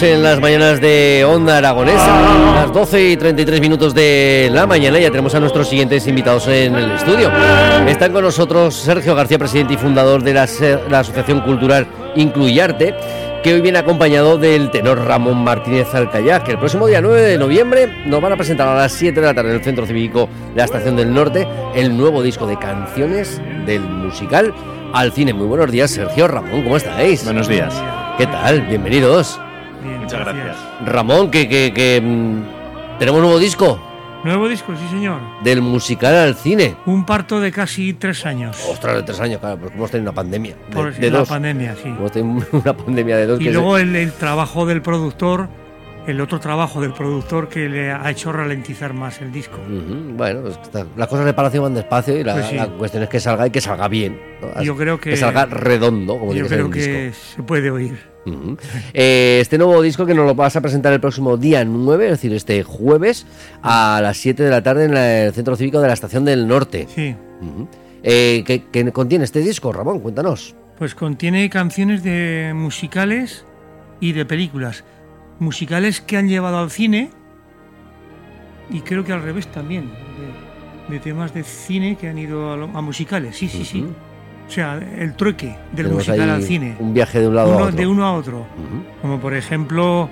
en las mañanas de Onda Aragonesa, las 12 y 33 minutos de la mañana. Ya tenemos a nuestros siguientes invitados en el estudio. Están con nosotros Sergio García, presidente y fundador de la, Asociación Cultural Incluyarte, que hoy viene acompañado del tenor Ramón Martínez Alcayá, que el próximo día 9 de noviembre nos van a presentar a las 7 de la tarde en el Centro Cívico de la Estación del Norte el nuevo disco de canciones del musical al cine. Muy buenos días, Sergio Ramón, ¿cómo estáis? Buenos días. ¿Qué tal? Bienvenidos. Muchas gracias. Ramón, que, que, mm, tenemos nuevo disco. Nuevo disco, sí señor. Del musical al cine. Un parto de casi tres años. Ostras, de tres años, claro, porque hemos tenido una pandemia. De, Por de la pandemia, sí. Hemos tenido una pandemia de dos. Y luego el, trabajo del productor el otro trabajo del productor que le ha hecho ralentizar más el disco. Bueno, pues las cosas de Palacio van despacio y la, pues cuestión es que salga y que salga bien. Yo creo que, que salga redondo, como Yo creo que se puede oír. Eh, este nuevo disco que nos lo vas a presentar el próximo día 9, es decir, este jueves a las 7 de la tarde en el Centro Cívico de la Estación del Norte. Sí. Eh, ¿qué, contiene este disco, Ramón? Cuéntanos. Pues contiene canciones de musicales y de películas. Musicales que han llevado al cine y creo que al revés también. De, temas de cine que han ido a, musicales. Sí, sí, sí. O sea, el trueque del musical al cine. Un viaje de un lado a otro. De uno a otro. Como por ejemplo,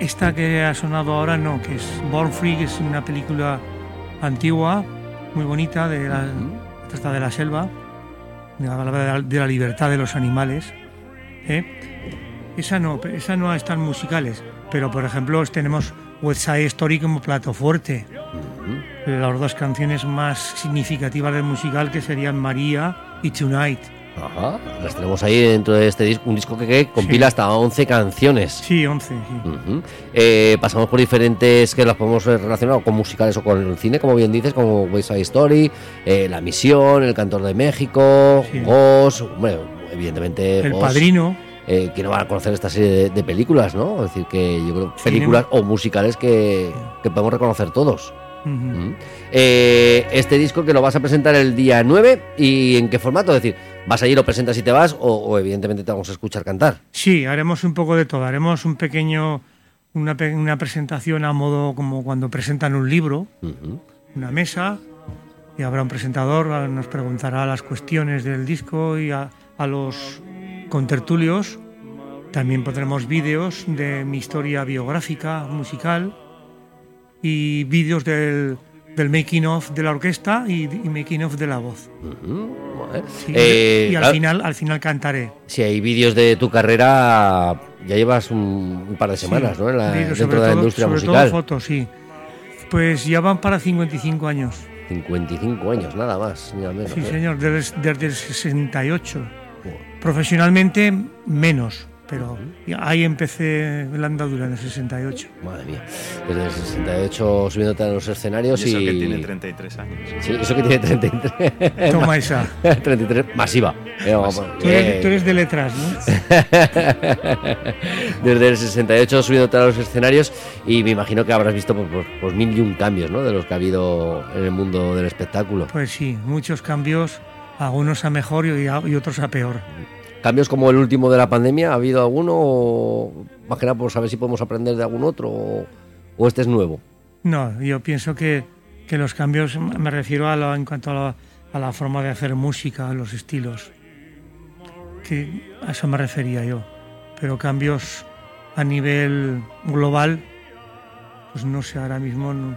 esta que ha sonado ahora, no, que es Born Free, que es una película antigua, muy bonita, de la, de la selva, de la, de la libertad de los animales. ¿eh? Esa no, esa no están musicales, pero por ejemplo tenemos West Side Story como plato fuerte. Las dos canciones más significativas del musical que serían María y Tonight. Ajá, las tenemos ahí dentro de este disco, un disco que, compila hasta 11 canciones. Sí, 11. Eh, pasamos por diferentes que las podemos relacionar con musicales o con el cine, como bien dices, como West Side Story, eh, La Misión, El Cantor de México, sí. bueno, evidentemente. El Padrino. Eh, que no van a conocer esta serie de, películas, ¿no? Es decir, que yo creo películas o musicales que, que podemos reconocer todos. Eh, este disco que lo vas a presentar el día 9 y en qué formato, es decir, vas a ir, lo presentas y te vas o, evidentemente te vamos a escuchar cantar. Sí, haremos un poco de todo, haremos un pequeño, una, una presentación a modo como cuando presentan un libro, una mesa y habrá un presentador, nos preguntará las cuestiones del disco y a, a los contertulios. También pondremos vídeos de mi historia biográfica, musical y vídeos del, del making of de la orquesta y, making of de la voz. Eh, y al final, al final cantaré. Si hay vídeos de tu carrera, ya llevas un, par de semanas, ¿no? En la, dentro de la industria sobre musical. Todo fotos, sí. Pues ya van para 55 años. 55 años, nada más, al menos. Sí, ¿eh? señor, desde, desde el 68. Profesionalmente, menos pero ahí empecé la andadura en el 68. Madre mía, desde el 68 subiéndote a los escenarios y... Eso que tiene 33 años. Sí, eso que tiene 33. Toma esa. 33, masiva. tú, eres, de letras, ¿no? desde el 68 subiéndote a los escenarios y me imagino que habrás visto pues, pues, pues, mil y un cambios, ¿no? De los que ha habido en el mundo del espectáculo. Pues sí, muchos cambios, algunos a mejor y, y otros a peor. ¿Cambios como el último de la pandemia? ¿Ha habido alguno? O, más que nada por saber si podemos aprender de algún otro o, este es nuevo. No, yo pienso que, que los cambios, me refiero a en cuanto a la, forma de hacer música, a los estilos. que a eso me refería yo. Pero cambios a nivel global, pues no sé, ahora mismo no,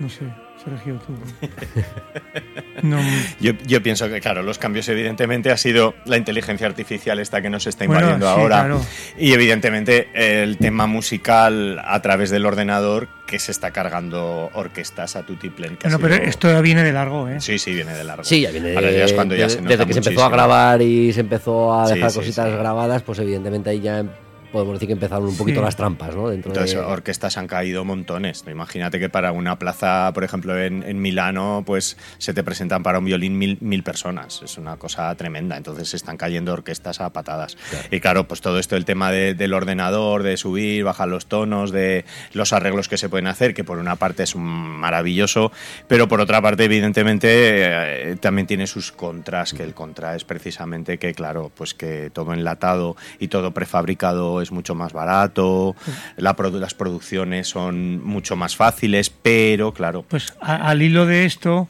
no sé. Sergio, tú. No. Yo, yo, pienso que, claro, los cambios evidentemente ha sido la inteligencia artificial esta que nos está invadiendo bueno, sí, ahora. Claro. Y evidentemente el tema musical a través del ordenador que se está cargando orquestas a tutiplen. Bueno, pero sido... esto ya viene de largo, ¿eh? Sí, sí, viene de largo. Sí, ya viene Ahora ya es cuando ya de, se nota Desde que muchísimo. se empezó a grabar y se empezó a dejar Sí, sí, cositas sí. grabadas, pues evidentemente ahí ya podemos decir que empezaron un poquito Sí. las trampas, ¿no? Dentro Entonces, de... orquestas han caído montones. Imagínate que para una plaza, por ejemplo, en, en Milano, pues se te presentan para un violín mil, mil personas. Es una cosa tremenda. Entonces se están cayendo orquestas a patadas. Y claro, pues todo esto, el tema de- del ordenador, de subir, bajar los tonos, de los arreglos que se pueden hacer, que por una parte es maravilloso, pero por otra parte, evidentemente, eh, también tiene sus contras, que el contra es precisamente que, claro, pues que todo enlatado y todo prefabricado es mucho más barato, la produ- las producciones son mucho más fáciles, pero claro, Pues a- al hilo de esto,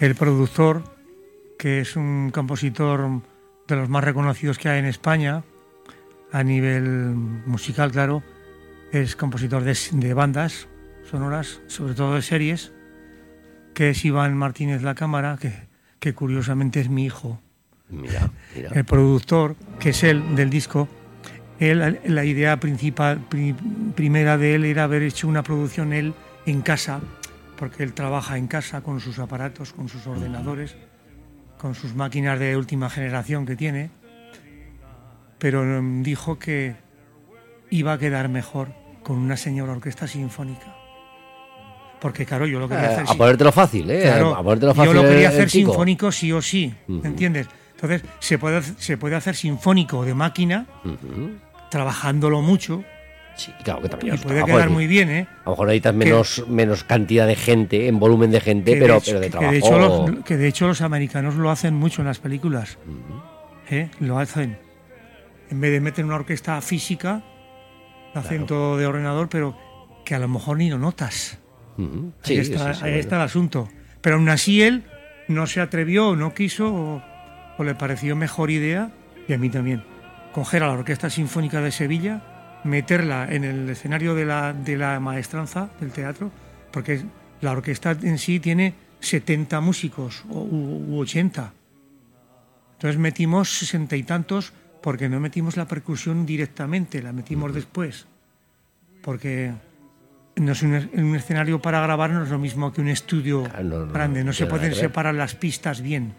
el productor, que es un compositor de los más reconocidos que hay en España, a nivel musical, claro, es compositor de, de bandas sonoras, sobre todo de series, que es Iván Martínez La Cámara, que, que curiosamente es mi hijo. Mira, mira. El productor, que es él del disco, él, la idea principal, pri- primera de él era haber hecho una producción él en casa, porque él trabaja en casa con sus aparatos, con sus ordenadores, con sus máquinas de última generación que tiene, pero mm, dijo que iba a quedar mejor con una señora orquesta sinfónica. Porque claro, yo lo quería Eh, hacer a ponértelo fácil, ¿eh? Claro, a ponértelo fácil. yo lo quería hacer chico. sinfónico sí o sí. ¿entiendes? Entonces, se puede, se puede hacer sinfónico de máquina. Trabajándolo mucho, Sí, claro que también y puede trabajo, quedar muy bien, ¿eh? A lo mejor necesitas menos, menos cantidad de gente, en volumen de gente, pero, de hecho- pero de que trabajo. de hecho los, que de hecho los americanos lo hacen mucho en las películas. ¿eh? Lo hacen. En vez de meter una orquesta física, lo hacen Claro. todo de ordenador, pero que a lo mejor ni lo notas. Ahí, Sí, está, sí, sí, ahí bueno. está el asunto. Pero aún así él no se atrevió, o no quiso, o, o le pareció mejor idea, y a mí también, coger a la Orquesta Sinfónica de Sevilla, meterla en el escenario de la, de la maestranza del teatro, porque la orquesta en sí tiene 70 músicos u, u 80. Entonces metimos sesenta y tantos porque no metimos la percusión directamente, la metimos después. Porque no es un, en un escenario para grabar no es lo mismo que un estudio Claro, no, no, grande, no, se pueden separar las pistas bien.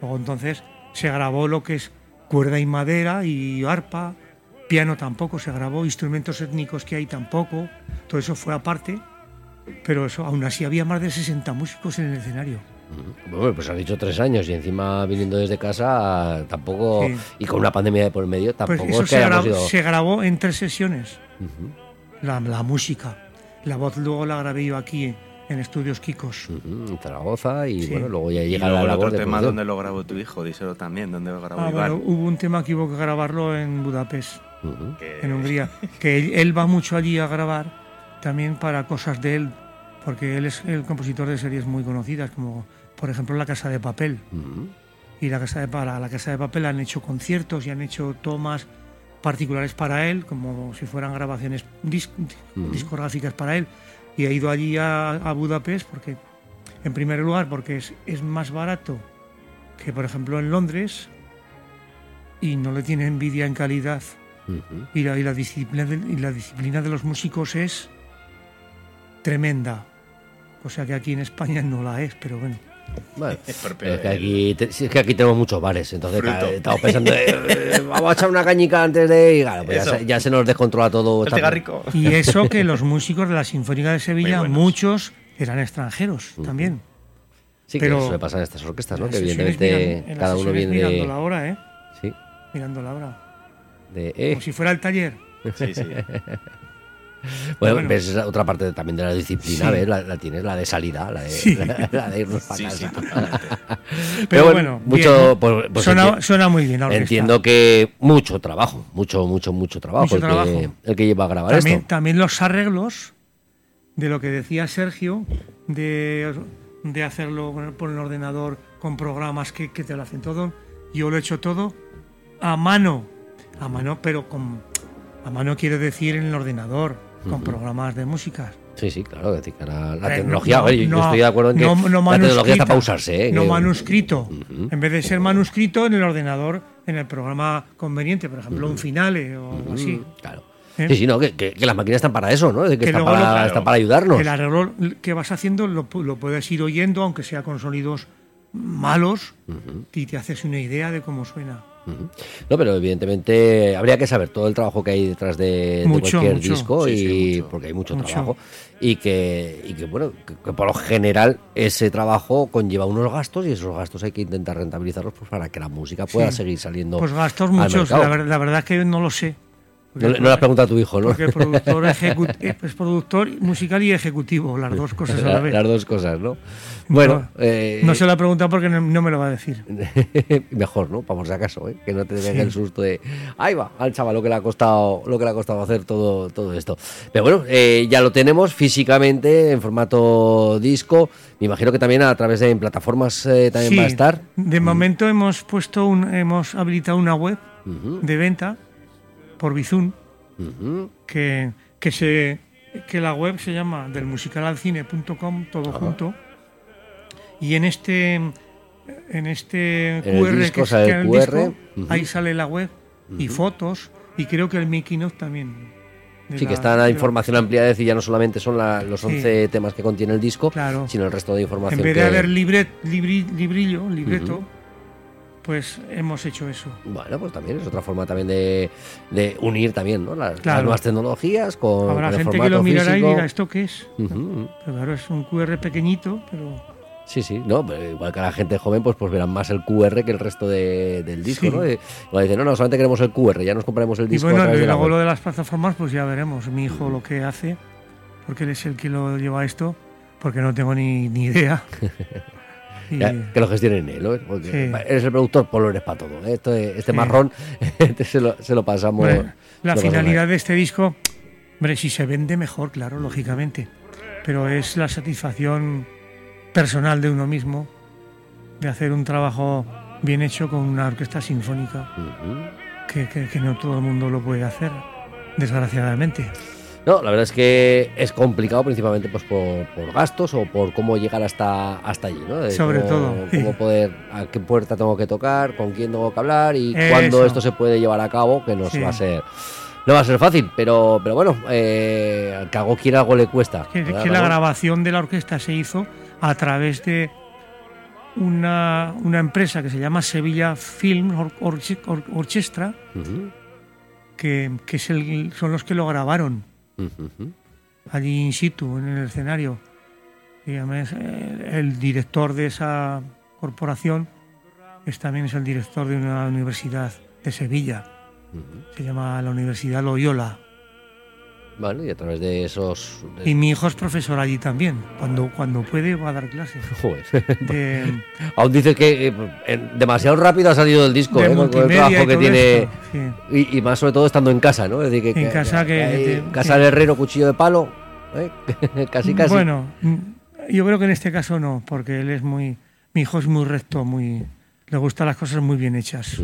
Luego entonces se grabó lo que es cuerda y madera y arpa, piano tampoco se grabó, instrumentos étnicos que hay tampoco, todo eso fue aparte, pero eso aún así había más de 60 músicos en el escenario. Bueno, pues has dicho tres años y encima viniendo desde casa tampoco Sí. y con una pandemia de por medio Pues tampoco eso es que se, grabó, ido- se grabó en tres sesiones, la, la música. La voz luego la grabé yo aquí en Estudios Kikos. ujú, en Zaragoza y Sí. bueno, luego ya y llega luego la labor otro de tema producción. donde lo grabó tu hijo, díselo también, donde lo grabó Ah, Iván. bueno, hubo un tema que hubo que grabarlo en Budapest. Ujú. que- en Hungría, que él, él va mucho allí a grabar también para cosas de él, porque él es el compositor de series muy conocidas, como por ejemplo La Casa de Papel. Ujú. Y la Casa de, para La Casa de Papel han hecho conciertos y han hecho tomas particulares para él, como si fueran grabaciones dis- Ujú. discográficas para él. Y ha ido allí a, a Budapest porque, en primer lugar, porque es, es más barato que, por ejemplo, en Londres y no le tiene envidia en calidad y la, y la disciplina de, y la disciplina de los músicos es tremenda. O sea que aquí en España no la es, pero bueno. Pero es que aquí, es que aquí tenemos muchos bares, entonces claro, estamos pensando, eh, vamos a echar una cañica antes de y claro, pues ya, Eso. se, ya se nos descontrola todo. El Está- cigarrico. Y eso que los músicos de la Sinfónica de Sevilla, muchos eran extranjeros también. Sí, pero- que eso le pasa en estas orquestas, ¿no? Que evidentemente miran- cada uno viene mirando de... la hora, ¿eh? Sí, Mirando la hora. de... eh, Como si fuera el taller. Sí, sí. Bueno, bueno. ves esa otra parte también de la disciplina, Sí. ¿ves? La, la tienes, la de salida, la de, Sí. la, la de irnos para Sí, casa. Pero, bueno, mucho, pues- pues suena, suena muy bien la entiendo que mucho trabajo, mucho, mucho, mucho trabajo, Mucho el, Que, trabajo. el que lleva a grabar también, esto. también los arreglos de lo que decía Sergio, de, de hacerlo por el ordenador con programas que, que te lo hacen todo. Yo lo he hecho todo a mano, a mano, pero con a mano quiere decir en el ordenador, con programas de música. Sí, sí, claro, decir, que la Eh, tecnología, no, oye, yo estoy de acuerdo en que no- la tecnología está para usarse, ¿eh? No que- manuscrito. En vez de ser manuscrito en el ordenador, en el programa conveniente, por ejemplo, un finale o algo así. Claro. ¿Eh? Sí, sí, no, que, que- que las máquinas están para eso, ¿no? Es que, Que están, para, lo- están para ayudarnos. El arreglo que vas haciendo lo, lo puedes ir oyendo, aunque sea con sonidos malos, y te haces una idea de cómo suena. No, pero evidentemente habría que saber todo el trabajo que hay detrás de, cualquier mucho. disco Sí, y sí, mucho. porque hay mucho, Mucho. trabajo y que, y que bueno, que, que por lo general ese trabajo conlleva unos gastos y esos gastos hay que intentar rentabilizarlos pues, para que la música pueda Sí. seguir saliendo. Pues gastos al muchos, la, la verdad es que no lo sé. No, no le has preguntado a tu hijo, ¿no? Porque el productor eh, es productor musical y ejecutivo, las dos cosas a la vez. las dos cosas, ¿no? Bueno, no, eh, no se lo he preguntado porque no, no me lo va a decir. mejor, ¿no? Por si acaso, ¿eh? que no te venga el susto de ahí va, al chaval lo que le ha costado, lo que le ha costado hacer todo, todo esto. Pero bueno, eh, ya lo tenemos físicamente en formato disco. Me imagino que también a través de en plataformas eh, también Sí, va a estar. De momento hemos puesto un, hemos habilitado una web de venta por Bizum ujú. que, que se que la web se llama delmusicalalcine.com todo junto. Y en este en este En QR disco que el QR, disco, ahí sale la web y fotos y creo que el making of también Sí, que la- está la información ampliada, es decir, ya no solamente son la- los 11 temas que contiene el disco, Claro. sino el resto de información en vez de que- haber libret, libri- librillo libreto pues hemos hecho eso Bueno, pues también es otra forma también de, de unir también ¿no? las, las Claro. nuevas tecnologías con, habrá con el gente que formato lo mirará físico. y dirá esto qué es Ujú. pero claro es un QR pequeñito pero Sí, sí, no, pero igual que a la gente joven, pues, pues verán más el QR que el resto de- del disco, Sí. ¿no? Y, igual dicen, no, no, solamente queremos el QR, ya nos compraremos el Y disco. a bueno, y de la luego lo de las plataformas, pues ya veremos. Mi hijo lo que hace, porque él es el que lo lleva esto, porque no tengo ni, ni idea. Ya, que lo ¿no? Porque Sí. eres el productor, pues lo eres para todo. ¿eh? Este, este Sí. marrón este se, lo, se lo pasamos. la pasamos finalidad de este disco, hombre, si se vende mejor, claro, lógicamente. Pero es la satisfacción personal de uno mismo de hacer un trabajo bien hecho con una orquesta sinfónica, que no todo el mundo lo puede hacer, desgraciadamente. No, la verdad es que es complicado principalmente pues por, por gastos o por cómo llegar hasta, hasta allí, ¿no? De Sobre cómo- todo, sí. Cómo poder, a qué puerta tengo que tocar, con quién tengo que hablar y Eso. cuándo esto se puede llevar a cabo, que no Sí. va a ser... No va a ser fácil, pero, pero bueno, eh, al que algo quiera, algo le cuesta. que, ¿verdad, que la grabación de la orquesta se hizo a través de una, una empresa que se llama Sevilla Film Or- Orche- Or- Orchestra, Ujú, que, que es el- son los que lo grabaron allí in situ, en el escenario. Eh, el director de esa corporación es, también es el director de una universidad de Sevilla. Se llama la Universidad Loyola. Bueno, y a través de esos... de- Y mi hijo es profesor allí también. Cuando, cuando puede va a dar clases. De, Aún dices que eh, demasiado rápido ha salido el disco, de ¿eh? con- el trabajo que tiene... esto, sí. Y, y más sobre todo estando en casa, ¿no? Es decir, que, En casa que- que- casa del herrero, cuchillo de palo, ¿eh? casi casi. Bueno, mm, yo creo que en este caso no, porque él es muy. Mi hijo es muy recto, muy. Le gustan las cosas muy bien hechas.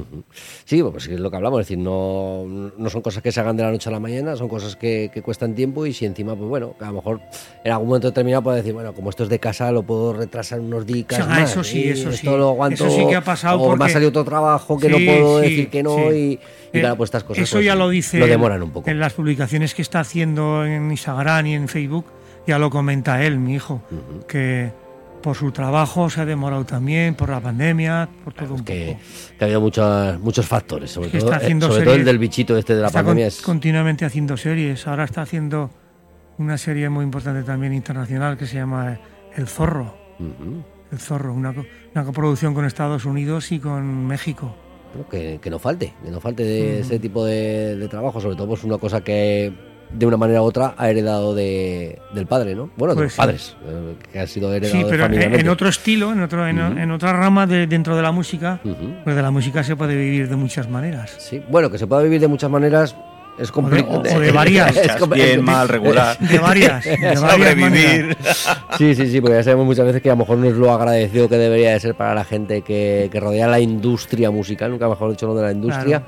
Sí, pues es lo que hablamos, es decir, no, no son cosas que se hagan de la noche a la mañana, son cosas que, que cuestan tiempo y si encima, pues bueno, a lo mejor en algún momento determinado puedes decir, bueno, como esto es de casa, lo puedo retrasar unos días Ah, más. eso sí, y eso esto sí. lo aguanto, Eso sí que ha pasado o me ha porque- salido otro trabajo que no puedo sí, decir que no sí. y, y Eh, claro, pues estas cosas Eso pues, ya lo dice. lo demoran un poco. En las publicaciones que está haciendo en Instagram y en Facebook, ya lo comenta él, mi hijo, que por su trabajo se ha demorado también, por la pandemia, por todo un que, poco. que ha habido muchos, muchos factores, sobre, todo, eh, sobre todo el del bichito este de la está con- pandemia. es- continuamente haciendo series. Ahora está haciendo una serie muy importante también internacional que se llama El Zorro. Ujú. El Zorro, una, una coproducción con Estados Unidos y con México. Que, que no falte, que no falte de Mm. ese tipo de, de trabajo, sobre todo pues una cosa que de una manera u otra ha heredado de, del padre, ¿no? Bueno, de Pues los padres, eh, que ha sido heredado Sí, pero en, familia. en otro estilo, en, otro, en, en otra rama de, dentro de la música, Ujú. pues de la música se puede vivir de muchas maneras. Sí, bueno, que se pueda vivir de muchas maneras, Es complicado. O de- o de varias. Es Bien, mal, regular. De varias. De varias Sobrevivir. Sí, sí, sí, porque ya sabemos muchas veces que a lo mejor no es lo agradecido que debería de ser para la gente que, que rodea la industria musical, nunca mejor dicho lo de la industria. Claro.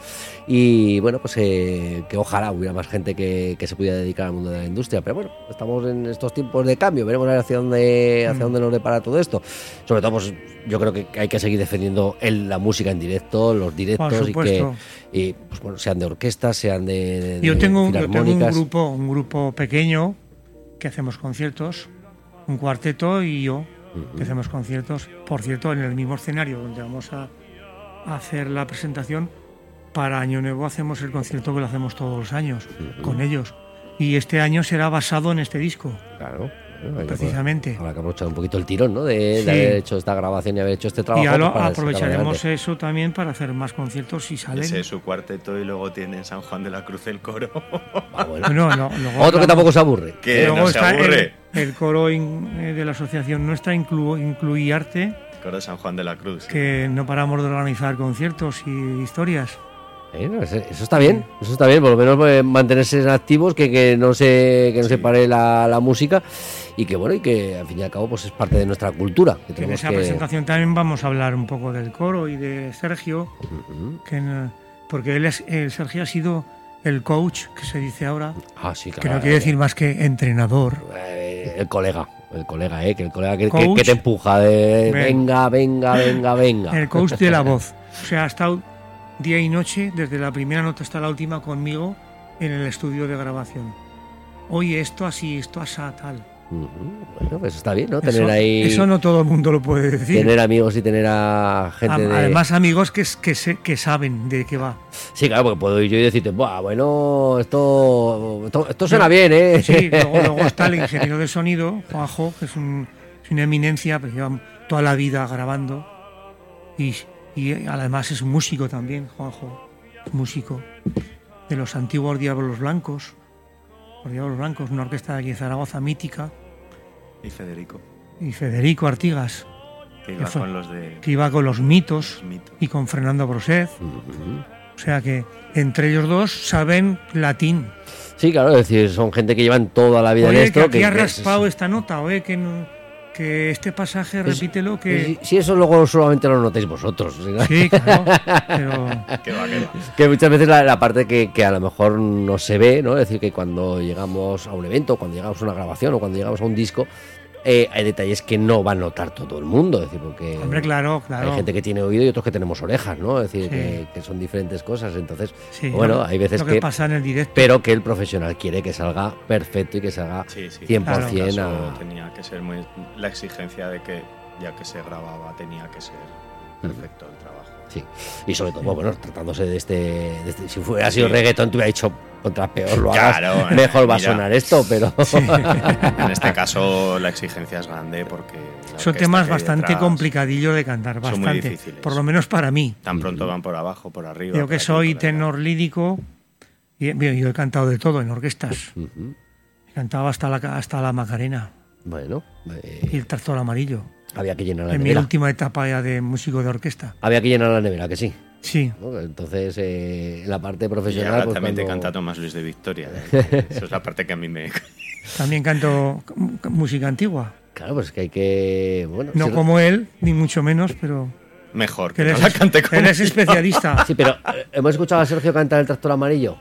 Y bueno, pues eh, que ojalá hubiera más gente que, que se pudiera dedicar al mundo de la industria. Pero bueno, estamos en estos tiempos de cambio, veremos a ver hacia dónde, hacia Mm. dónde nos depara todo esto. Sobre todo, pues yo creo que hay que seguir defendiendo el- la música en directo, los directos y que y, pues, bueno, sean de orquestas, sean de, de Yo tengo, un- yo tengo un grupo, un grupo pequeño que hacemos conciertos, un cuarteto y yo que hacemos conciertos. Por cierto, en el mismo escenario donde vamos a, a hacer la presentación, para Año Nuevo hacemos el concierto que lo hacemos todos los años con ellos. Y este año será basado en este disco, Claro. Precisamente. Habrá que aprovechar un poquito el tirón, ¿no? De, haber hecho esta grabación y haber hecho este trabajo. Y pues, para sacarlo aprovecharemos eso también para hacer más conciertos si salen. Ese es su cuarteto y luego tiene en San Juan de la Cruz el coro. Ah, bueno. No, no, luego Otro que tampoco se aburre. que luego no se está el- aburre. El, coro in- eh, de la asociación nuestra, Inclu, Incluiarte, El coro de San Juan de la Cruz. que no paramos de organizar conciertos y historias. Eh, Eso está bien, eso está bien, por lo menos eh, mantenerse activos, que, que no se que no se pare la, la música y que bueno, y que al fin y al cabo pues es parte de nuestra cultura. Que En esa que... presentación también vamos a hablar un poco del coro y de Sergio, que porque él es, el Sergio ha sido el coach, que se dice ahora, Ah, sí, que no quiere decir más que entrenador. Eh, el colega, el colega, eh, que el colega que, que- Coach. que te empuja de Ven. venga, venga, venga, venga. El coach de la voz. O sea, ha estado día y noche, desde la primera nota hasta la última, conmigo en el estudio de grabación. Oye, esto así, esto así, tal. Bueno, pues está bien, ¿no? Tener eso, ahí eso no todo el mundo lo puede decir. tener amigos y tener a gente de Además, amigos que, que, se- que saben de qué va. Sí, claro, porque puedo ir yo y decirte, Buah, bueno, esto, esto, esto suena bien, ¿eh? Sí, luego, luego está el ingeniero de sonido, Juanjo, que es, un- es una eminencia, pues lleva toda la vida grabando. Y, y además es músico también, Juanjo. Músico de los antiguos Diablos Blancos. Los Diablos Blancos, una orquesta de aquí de Zaragoza mítica. Y Federico, Y Federico Artigas, que iba Que fue- con los de que iba con los mitos y con Fernando Broset. Ujú. O sea que entre ellos dos saben latín. Sí, claro, es decir, son gente que llevan toda la vida en Oye, esto. que aquí ha raspado esta nota, oye, que, no- que este pasaje, Es- repítelo, que... Si, si eso luego solamente lo notáis vosotros. ¿sí? Sí, claro, pero Que va, que va. Que muchas veces la, la parte que, que a lo mejor no se ve, ¿no? Es decir, que cuando llegamos a un evento, cuando llegamos a una grabación o cuando llegamos a un disco, eh, hay detalles que no va a notar todo el mundo. Es decir, porque hombre, claro, claro. hay gente que tiene oído y otros que tenemos orejas, ¿no? Es decir, Sí. que, que son diferentes cosas. Entonces, Sí, bueno, hay veces lo que, que, pasa en el directo. pero que el profesional quiere que salga perfecto y que salga Sí, sí. 100% En este caso a... tenía que ser muy la exigencia de que ya que se grababa tenía que ser perfecto. Sí. Y sobre todo, bueno, tratándose de este, de este- si fuera sido reggaetón, te hubiera dicho contra peor lo hagas, Claro, mejor va a sonar esto, pero En este caso la exigencia es grande porque Son temas bastante detrás, complicadillo de cantar, son muy bastante. difíciles. Por lo menos para mí. Tan pronto van por abajo, por arriba. Yo que soy tenor lírico, y, bien, yo he cantado de todo en orquestas. He cantado hasta la, hasta la Macarena bueno, eh, y el tractor amarillo. Había que llenar la En mi nevera. última etapa ya de músico de orquesta. Había que llenar la nevera, que sí. Sí, ¿no? Entonces, eh, la parte Y profesional, ahora pues también te cuando- canta Tomás Luis de Victoria. ¿eh? Eso es la parte que a mí me... también canto música antigua. Claro, pues es que hay que... Bueno, No sí, como él, ni mucho menos, pero Mejor que que no la cante como él es especialista. Sí, pero eh, hemos escuchado a Sergio cantar el tractor amarillo.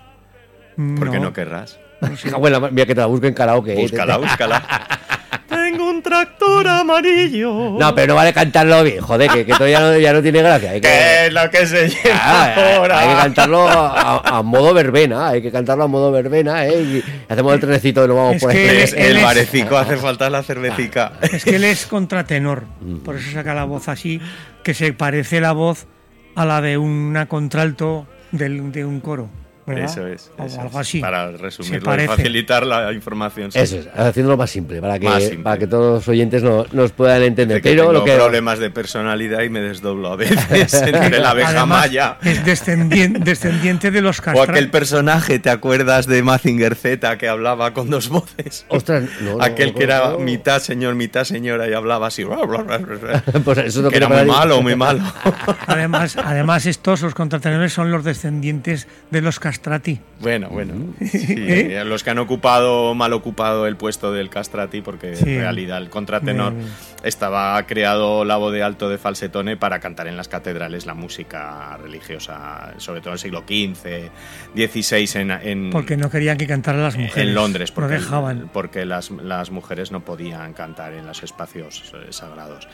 ¿Por qué No. no querrás? Ah, bueno, mira que te la busco en karaoke. ¿eh? Búscala, búscala. Tengo un tractor amarillo. No, pero no vale cantarlo bien, joder, que, que todavía no, ya no tiene gracia. Hay que, ¿Qué es lo que se lleva Ah, ahora? hay que cantarlo a, a modo verbena, hay que cantarlo a modo verbena, ¿eh? Y hacemos el trenecito y nos vamos Es por ahí. es- el barecico hace falta la cervecica. Es que él es contratenor, por eso saca la voz así, que se parece la voz a la de una contralto del- de un coro. ¿Verdad? Eso es. O algo así. Para resumirlo y facilitar la información. sí. Eso es, haciéndolo más simple, para que, simple. Para que todos los oyentes no- nos puedan entender. Que Pero tengo lo que. problemas de personalidad y me desdoblo a veces entre la abeja Además, maya. Es descendiente, descendiente de los O aquel personaje, ¿te acuerdas de Mazinger Z que hablaba con dos voces? Ostras, no, no, aquel que era no. mitad señor, mitad señora y hablaba así. Pues eso que era muy malo, muy malo. Además, además, estos, los contratenores, son los descendientes de los castrati. Bueno, bueno. Sí, ¿Eh? Los que han ocupado, mal ocupado el puesto del castrati, porque Sí. en realidad el contratenor estaba creado la voz de alto de falsetone para cantar en las catedrales la música religiosa, sobre todo en el siglo XV, XVI en, en, Porque no querían que cantaran las mujeres. en Londres, No porque, dejaban. porque las, las mujeres no podían cantar en los espacios eh, sagrados.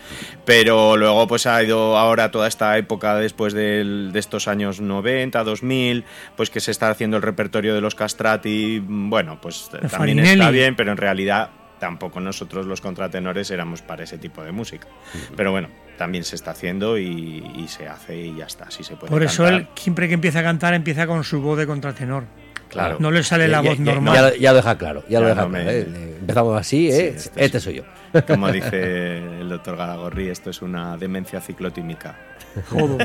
Pero luego pues ha ido ahora toda esta época después del- de estos años 90, 2000, pues que se está haciendo el repertorio de los castrati, mm, bueno, pues De también Farinelli. está bien, pero en realidad tampoco nosotros los contratenores éramos para ese tipo de música. Pero bueno, también se está haciendo y, y se hace y ya está, así se puede Por eso cantar. él, siempre que empieza a cantar, empieza con su voz de contratenor. Claro. No le sale la Ya- voz ya- normal. Ya, lo- ya lo deja claro, ya lo deja no me- claro. ¿eh? Empezamos así, ¿eh? Sí, este, este soy yo. Como dice el doctor Galagorri, esto es una demencia ciclotímica. Jodo.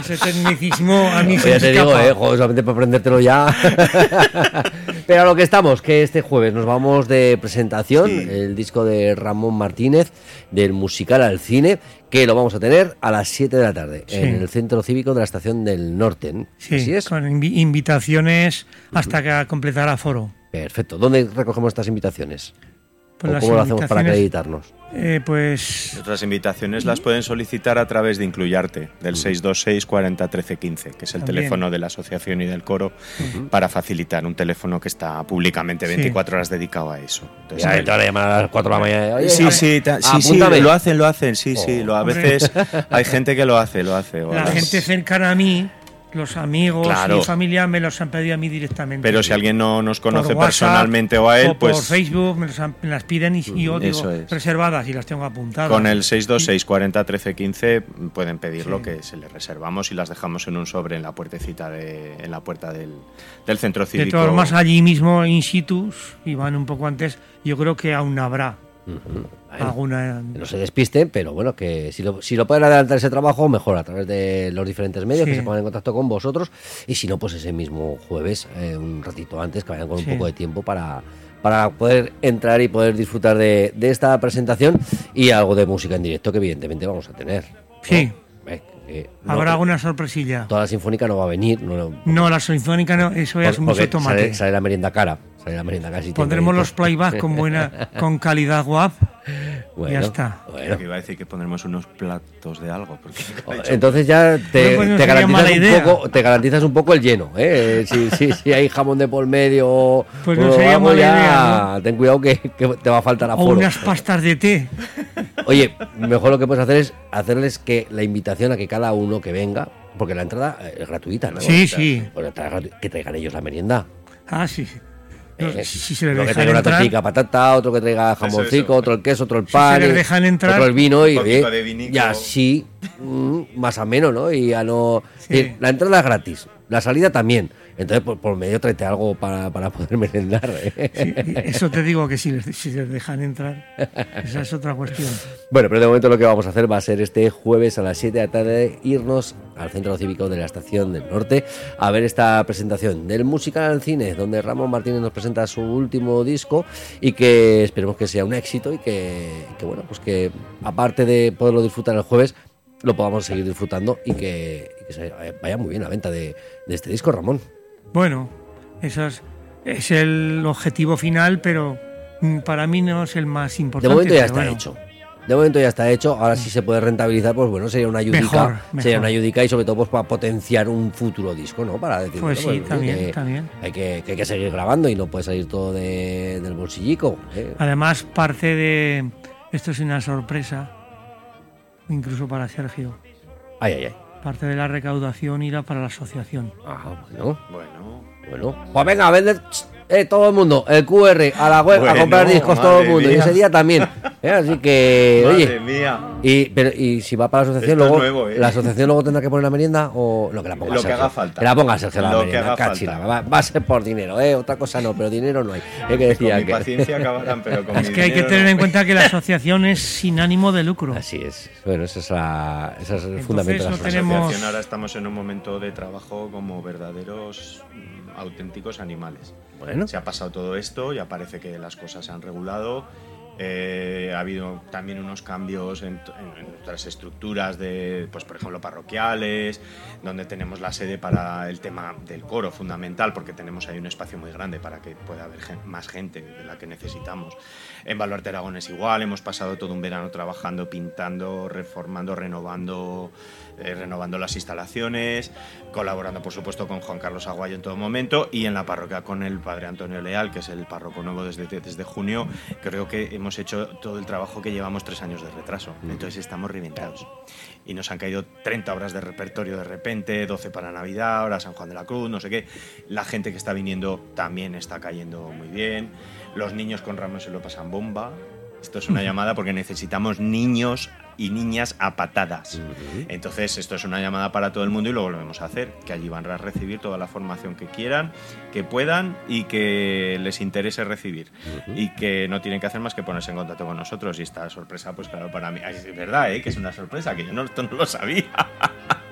Ese tecnicismo a mí se Pues ya te digo, eh, joder, solamente para aprendértelo ya. Pero a lo que estamos, que este jueves nos vamos de presentación, Sí. el disco de Ramón Martínez, del musical al cine, que lo vamos a tener a las 7 de la tarde, Sí. en el Centro Cívico de la Estación del Norte. Sí, Así es. con invi- invitaciones hasta que completara foro. Perfecto. ¿Dónde recogemos estas invitaciones? Pues ¿O cómo lo hacemos para invitaciones- acreditarnos? Eh, pues Otras invitaciones las pueden solicitar a través de Incluyarte, del 626 40 13 15, que es el También. teléfono de la asociación y del coro, para facilitar un teléfono que está públicamente Sí. 24 horas dedicado a eso. Entonces, Ya, te van a llamar a las 4 de la mañana. Oye, Sí, sí, sí, sí, lo hacen, lo hacen, sí, sí. Oh. Lo, a veces hay gente que lo hace, lo hace. o la las- gente cercana a mí, los amigos Claro. y familia me los han pedido a mí directamente. Pero si alguien no nos Por conoce WhatsApp personalmente o a él, o por pues Facebook me, los han- me las piden y, y yo digo es. reservadas y las tengo apuntadas. con el 626 40 13 15 pueden pedirlo que se les reservamos y las dejamos en un sobre en la puertecita de, en la puerta del, del centro De cívico. todas formas, allí mismo in situ, y van un poco antes, yo creo que aún habrá Bueno, alguna. que no se despisten, pero bueno, que si lo, si lo pueden adelantar ese trabajo, mejor a través de los diferentes medios, Sí. que se pongan en contacto con vosotros. Y si no, pues ese mismo jueves, eh, un ratito antes, que vayan con Sí. un poco de tiempo para, para poder entrar y poder disfrutar de, de esta presentación y algo de música en directo que evidentemente vamos a tener. ¿no? Sí. Eh, eh, no- Habrá alguna sorpresilla. Toda la sinfónica no va a venir. No, No, la sinfónica no, eso ya es mucho tomate. Sale, sale la merienda cara. Sale la merienda casi Pondremos los playback con buena, con calidad guap. ya está. Bueno. Que iba a decir que pondremos unos platos de algo. Entonces ya te, Bueno, pues no te garantizas un poco, te garantizas un poco el lleno, ¿eh? Si, si, si hay jamón de por medio o Pues no o sería algo mala ya, idea, ten cuidado que, que te va a faltar O aforo. unas pastas de té. Oye, mejor lo que puedes hacer es hacerles que la invitación a que cada uno que venga, porque la entrada eh, es gratuita, ¿no? Sí, sí. Pues que traigan ellos la merienda. Ah, sí. No, Eh, si, si se les Uno que traiga una entrar, tortilla patata, otro que traiga jamoncito, eso. otro el queso, otro el se pan, les y dejan entrar, otro el vino y, oye, de y así mm, más ameno, ¿no? Y ya no... Sí. eh, La entrada es gratis, la salida también. Entonces, por, por medio tráete algo para, para poder merendar. ¿eh? sí, eso te digo que si les, si les dejan entrar, esa es otra cuestión. Bueno, pero de momento lo que vamos a hacer va a ser este jueves a las 7 de la tarde irnos al Centro Cívico de la Estación del Norte a ver esta presentación del musical al cine, donde Ramón Martínez nos presenta su último disco y que esperemos que sea un éxito y que, que, bueno, pues que aparte de poderlo disfrutar el jueves, lo podamos seguir disfrutando y que, y que se vaya muy bien la venta de, de este disco, Ramón. Bueno, eso es, es el objetivo final, pero para mí no es el más De importante. momento ya está bueno. hecho. De momento ya está hecho. Ahora sí se puede rentabilizar, pues bueno, sería una ayudica. Mejor, mejor. Sería una ayudica y sobre todo pues para potenciar un futuro disco, ¿no? Para decir, Pues bueno, sí, también, que, también. Hay que, que hay que seguir grabando y no puede salir todo de- del bolsillico. ¿eh? Además, parte de. Esto es una sorpresa, incluso para Sergio. Ay, ay, ay. Parte de la recaudación irá para la asociación. Ah, bueno, Bueno, bueno. Pues venga, a vender eh, todo el mundo, el QR, a la web, a Bueno, comprar discos todo el mundo. Y mía. ese día también. ¿eh? Así que, madre oye. mía. Y, pero, y si va para la asociación, Esto luego, nuevo, ¿eh? la asociación luego tendrá que poner la merienda o lo que la ponga Lo que Sergio. haga falta. Que la ponga Sergio la Lo que merienda, haga cachila. falta. Va, va a ser por dinero, ¿eh? Otra cosa no, pero dinero no hay. Es que decía Con mi que. paciencia acabarán, pero con Es mi que hay que tener no. en cuenta que la asociación es sin ánimo de lucro. Así es. Bueno, ese es, la, ese es el Entonces, fundamento de la no tenemos- ahora estamos en un momento de trabajo como verdaderos mm, auténticos animales. Se ha pasado todo esto, ya parece que las cosas se han regulado Eh, ha habido también unos cambios en, nuestras estructuras de, pues por ejemplo, parroquiales, donde tenemos la sede para el tema del coro fundamental, porque tenemos ahí un espacio muy grande para que pueda haber más gente de la que necesitamos. En Baluarte Aragón es igual, hemos pasado todo un verano trabajando, pintando, reformando, renovando eh, renovando las instalaciones, colaborando por supuesto con Juan Carlos Aguayo en todo momento y en la parroquia con el padre Antonio Leal, que es el párroco nuevo desde, desde junio. Creo que hemos hecho todo el trabajo que llevamos tres años de retraso, entonces estamos reventados. Y nos han caído 30 horas de repertorio de repente, 12 para Navidad, ahora San Juan de la Cruz, no sé qué. La gente que está viniendo también está cayendo muy bien. Los niños con Ramos se lo pasan bomba. Esto es una llamada porque necesitamos niños y niñas a patadas. Uh -huh. Entonces, esto es una llamada para todo el mundo y lo volvemos a hacer, que allí van a recibir toda la formación que quieran, que puedan y que les interese recibir. Uh -huh. Y que no tienen que hacer más que ponerse en contacto con nosotros. Y esta sorpresa, pues claro, para mí, es verdad, ¿eh? que es una sorpresa, que yo no, esto no lo sabía.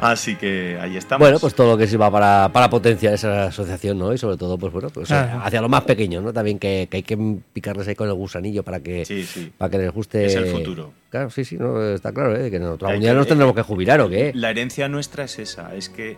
Así que ahí estamos. Bueno, pues todo lo que sirva para, para potenciar esa asociación, ¿no? Y sobre todo, pues bueno, pues claro. hacia los más pequeños, ¿no? También que, que, hay que picarles ahí con el gusanillo para que, sí, sí. Para que les guste. Es el futuro. Claro, sí, sí, no, está claro, ¿eh? Que nosotros algún día nos tendremos que jubilar, ¿o qué? La herencia nuestra es esa, es que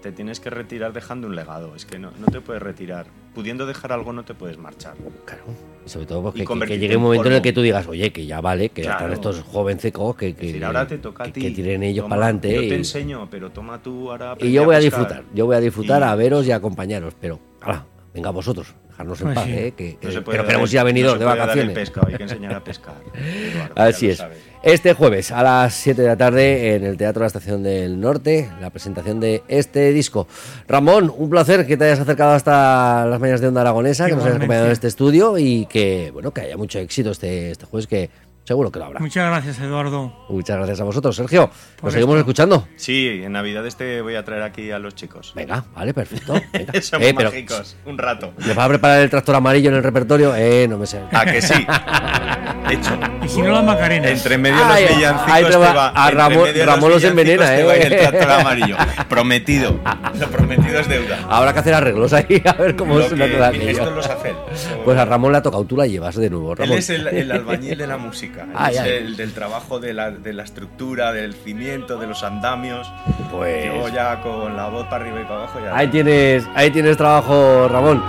te tienes que retirar dejando un legado. Es que no, no te puedes retirar. Pudiendo dejar algo, no te puedes marchar. Claro. Sobre todo porque que, que, llegue un momento en, en el que tú digas, oye, que ya vale, que claro. están estos jovencicos que, que, decir, ahora te toca a ti. que, tiren ellos para adelante. Yo te enseño, pero toma tú ahora. Y yo voy a, a disfrutar. Yo voy a disfrutar, y... a veros y a acompañaros. Pero, ahora, venga vosotros, dejarnos en Pues paz, sí. ¿eh? Que, que- No se puede pero dar- queremos ir a venidos no se de vacaciones. pescado, hay que enseñar a pescar. Eduardo, ya Así es. sabes. Este jueves a las 7 de la tarde en el Teatro de la Estación del Norte, la presentación de este disco. Ramón, un placer que te hayas acercado hasta las mañanas de Onda Aragonesa, que nos hayas acompañado en este estudio y que, bueno, que haya mucho éxito este, este jueves, que seguro que lo habrá. Muchas gracias, Eduardo. Muchas gracias a vosotros, Sergio. Por Nos seguimos esto. escuchando. Sí, en Navidad este voy a traer aquí a los chicos. Venga, vale, perfecto. Venga. Somos Eh, pero, mágicos, un rato. ¿Me vas a preparar el tractor amarillo en el repertorio? Eh, no me sé. ¿A que sí? Hecho. Y si no, las macarenas. Entre medio Ay, los villancicos ahí te va- va. a Ramón- Ramón los envenena, te va ¿eh? en el tractor amarillo. Prometido. Lo prometido es deuda. Habrá que hacer arreglos ahí, a ver cómo todo aquello. esto lo sabe él. Pues a Ramón le ha tocado, tú la llevas de nuevo, Él Ramón. es el, el albañil de la música, él Ay, es ay. el del trabajo de la, de la estructura, del cimiento, de los andamios. Pues- Yo ya con la voz para arriba y para abajo ya. Ahí tienes, ahí tienes trabajo, Ramón.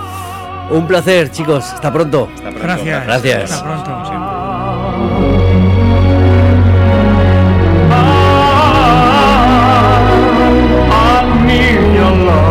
Un placer, chicos. Hasta pronto. Hasta pronto, Gracias. Gracias. Hasta pronto. Siempre. Your love.